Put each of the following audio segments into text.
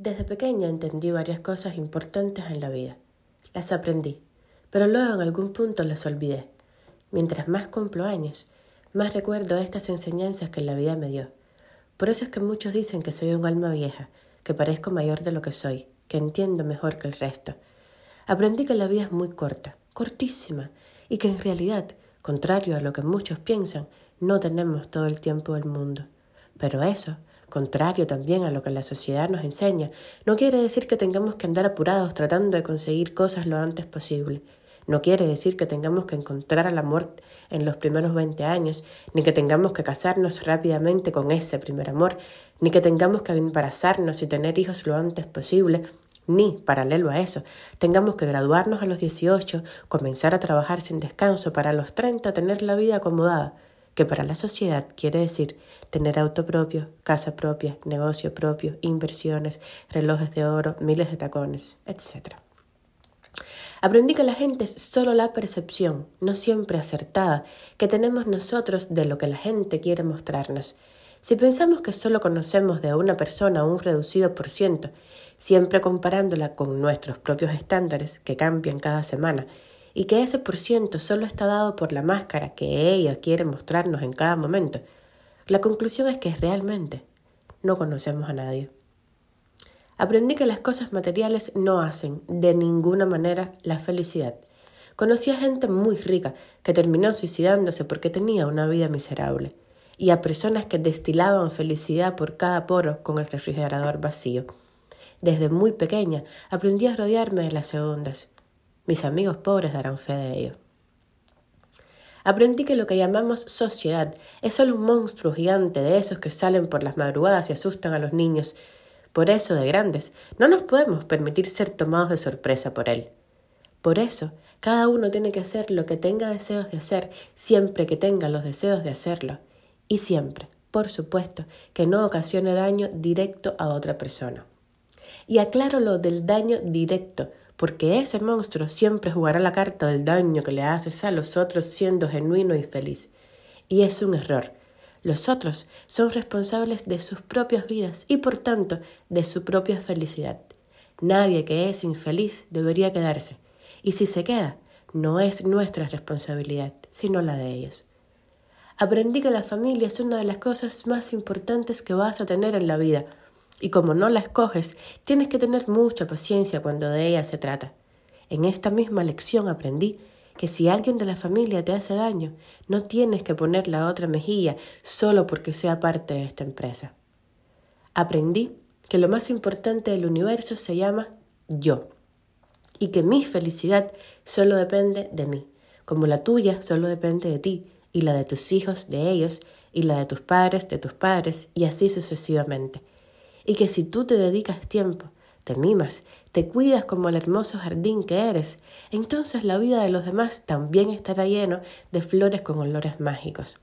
Desde pequeña entendí varias cosas importantes en la vida. Las aprendí, pero luego en algún punto las olvidé. Mientras más cumplo años, más recuerdo estas enseñanzas que la vida me dio. Por eso es que muchos dicen que soy un alma vieja, que parezco mayor de lo que soy, que entiendo mejor que el resto. Aprendí que la vida es muy corta, cortísima, y que en realidad, contrario a lo que muchos piensan, no tenemos todo el tiempo del mundo. Pero eso contrario también a lo que la sociedad nos enseña, no quiere decir que tengamos que andar apurados tratando de conseguir cosas lo antes posible. No quiere decir que tengamos que encontrar al amor en los primeros 20 años, ni que tengamos que casarnos rápidamente con ese primer amor, ni que tengamos que embarazarnos y tener hijos lo antes posible, ni, paralelo a eso, tengamos que graduarnos a los 18, comenzar a trabajar sin descanso para los 30 tener la vida acomodada que para la sociedad quiere decir tener auto propio, casa propia, negocio propio, inversiones, relojes de oro, miles de tacones, etc. Aprendí que la gente es solo la percepción, no siempre acertada, que tenemos nosotros de lo que la gente quiere mostrarnos. Si pensamos que solo conocemos de una persona un reducido por ciento, siempre comparándola con nuestros propios estándares, que cambian cada semana, y que ese por ciento solo está dado por la máscara que ella quiere mostrarnos en cada momento, la conclusión es que realmente no conocemos a nadie. Aprendí que las cosas materiales no hacen de ninguna manera la felicidad. Conocí a gente muy rica que terminó suicidándose porque tenía una vida miserable, y a personas que destilaban felicidad por cada poro con el refrigerador vacío. Desde muy pequeña aprendí a rodearme de las segundas, mis amigos pobres darán fe de ello. Aprendí que lo que llamamos sociedad es solo un monstruo gigante de esos que salen por las madrugadas y asustan a los niños. Por eso, de grandes, no nos podemos permitir ser tomados de sorpresa por él. Por eso, cada uno tiene que hacer lo que tenga deseos de hacer, siempre que tenga los deseos de hacerlo. Y siempre, por supuesto, que no ocasione daño directo a otra persona. Y aclaro lo del daño directo, porque ese monstruo siempre jugará la carta del daño que le haces a los otros siendo genuino y feliz. Y es un error. Los otros son responsables de sus propias vidas y por tanto de su propia felicidad. Nadie que es infeliz debería quedarse. Y si se queda, no es nuestra responsabilidad, sino la de ellos. Aprendí que la familia es una de las cosas más importantes que vas a tener en la vida, y como no la escoges, tienes que tener mucha paciencia cuando de ella se trata. En esta misma lección aprendí que si alguien de la familia te hace daño, no tienes que poner la otra mejilla solo porque sea parte de esta empresa. Aprendí que lo más importante del universo se llama yo y que mi felicidad solo depende de mí, como la tuya solo depende de ti y la de tus hijos de ellos y la de tus padres de tus padres y así sucesivamente y que si tú te dedicas tiempo, te mimas, te cuidas como el hermoso jardín que eres, entonces la vida de los demás también estará lleno de flores con olores mágicos.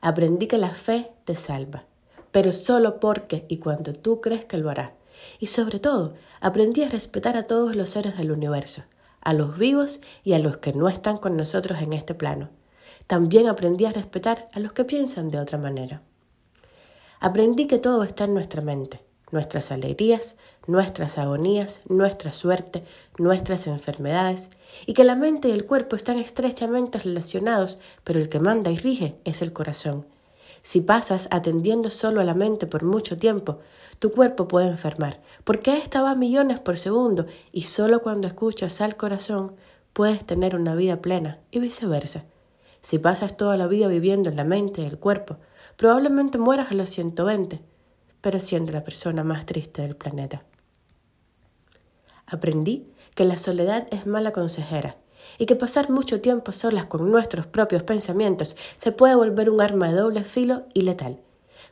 Aprendí que la fe te salva, pero solo porque y cuando tú crees que lo hará. Y sobre todo, aprendí a respetar a todos los seres del universo, a los vivos y a los que no están con nosotros en este plano. También aprendí a respetar a los que piensan de otra manera. Aprendí que todo está en nuestra mente, nuestras alegrías, nuestras agonías, nuestra suerte, nuestras enfermedades, y que la mente y el cuerpo están estrechamente relacionados, pero el que manda y rige es el corazón. Si pasas atendiendo solo a la mente por mucho tiempo, tu cuerpo puede enfermar, porque ésta va a millones por segundo y solo cuando escuchas al corazón puedes tener una vida plena y viceversa. Si pasas toda la vida viviendo en la mente y el cuerpo, Probablemente mueras a los 120, pero siendo la persona más triste del planeta. Aprendí que la soledad es mala consejera y que pasar mucho tiempo solas con nuestros propios pensamientos se puede volver un arma de doble filo y letal.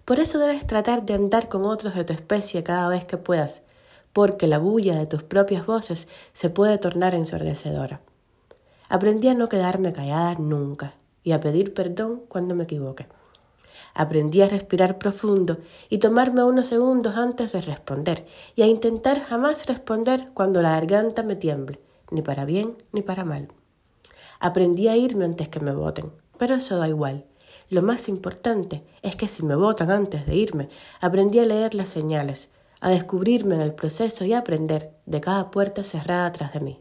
Por eso debes tratar de andar con otros de tu especie cada vez que puedas, porque la bulla de tus propias voces se puede tornar ensordecedora. Aprendí a no quedarme callada nunca y a pedir perdón cuando me equivoque. Aprendí a respirar profundo y tomarme unos segundos antes de responder y a intentar jamás responder cuando la garganta me tiemble, ni para bien ni para mal. Aprendí a irme antes que me voten, pero eso da igual. Lo más importante es que si me votan antes de irme, aprendí a leer las señales, a descubrirme en el proceso y a aprender de cada puerta cerrada tras de mí.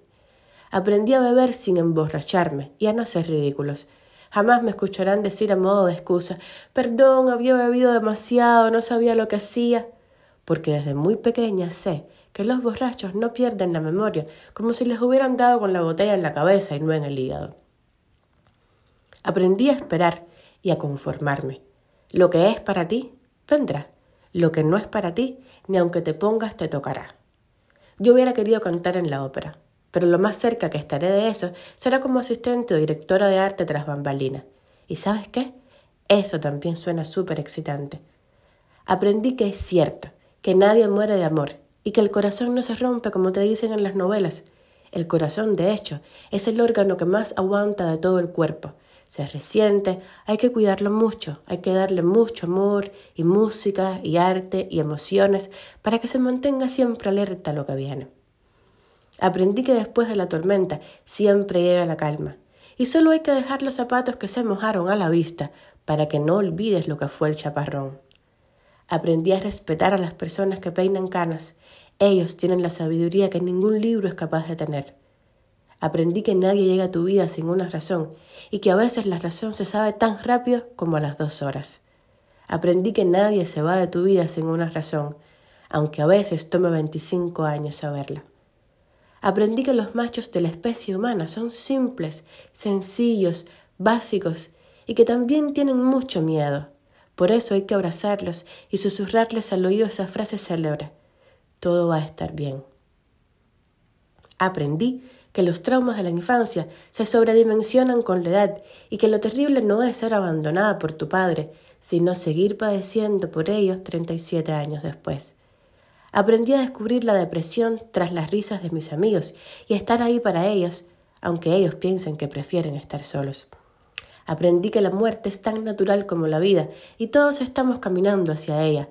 Aprendí a beber sin emborracharme y a no ser ridículos. Jamás me escucharán decir a modo de excusa Perdón, había bebido demasiado, no sabía lo que hacía. Porque desde muy pequeña sé que los borrachos no pierden la memoria, como si les hubieran dado con la botella en la cabeza y no en el hígado. Aprendí a esperar y a conformarme. Lo que es para ti, vendrá. Lo que no es para ti, ni aunque te pongas, te tocará. Yo hubiera querido cantar en la ópera, pero lo más cerca que estaré de eso será como asistente o directora de arte tras bambalina. ¿Y sabes qué? Eso también suena súper excitante. Aprendí que es cierto, que nadie muere de amor y que el corazón no se rompe como te dicen en las novelas. El corazón, de hecho, es el órgano que más aguanta de todo el cuerpo. Se resiente, hay que cuidarlo mucho, hay que darle mucho amor y música y arte y emociones para que se mantenga siempre alerta a lo que viene. Aprendí que después de la tormenta siempre llega la calma, y solo hay que dejar los zapatos que se mojaron a la vista para que no olvides lo que fue el chaparrón. Aprendí a respetar a las personas que peinan canas. Ellos tienen la sabiduría que ningún libro es capaz de tener. Aprendí que nadie llega a tu vida sin una razón y que a veces la razón se sabe tan rápido como a las dos horas. Aprendí que nadie se va de tu vida sin una razón, aunque a veces tome 25 años saberla. Aprendí que los machos de la especie humana son simples, sencillos, básicos y que también tienen mucho miedo. Por eso hay que abrazarlos y susurrarles al oído esa frase célebre. Todo va a estar bien. Aprendí que los traumas de la infancia se sobredimensionan con la edad y que lo terrible no es ser abandonada por tu padre, sino seguir padeciendo por ellos 37 años después. Aprendí a descubrir la depresión tras las risas de mis amigos y a estar ahí para ellos, aunque ellos piensen que prefieren estar solos. Aprendí que la muerte es tan natural como la vida y todos estamos caminando hacia ella,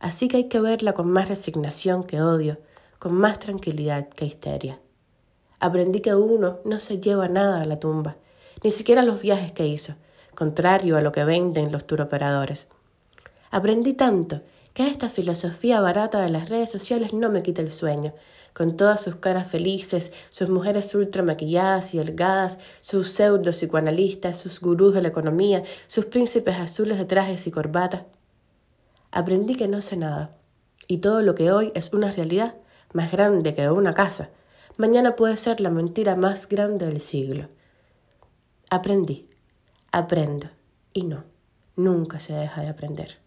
así que hay que verla con más resignación que odio, con más tranquilidad que histeria. Aprendí que uno no se lleva nada a la tumba, ni siquiera los viajes que hizo, contrario a lo que venden los turoperadores. Aprendí tanto que esta filosofía barata de las redes sociales no me quita el sueño, con todas sus caras felices, sus mujeres ultra maquilladas y delgadas, sus pseudo psicoanalistas, sus gurús de la economía, sus príncipes azules de trajes y corbata. Aprendí que no sé nada, y todo lo que hoy es una realidad más grande que una casa, mañana puede ser la mentira más grande del siglo. Aprendí, aprendo, y no, nunca se deja de aprender.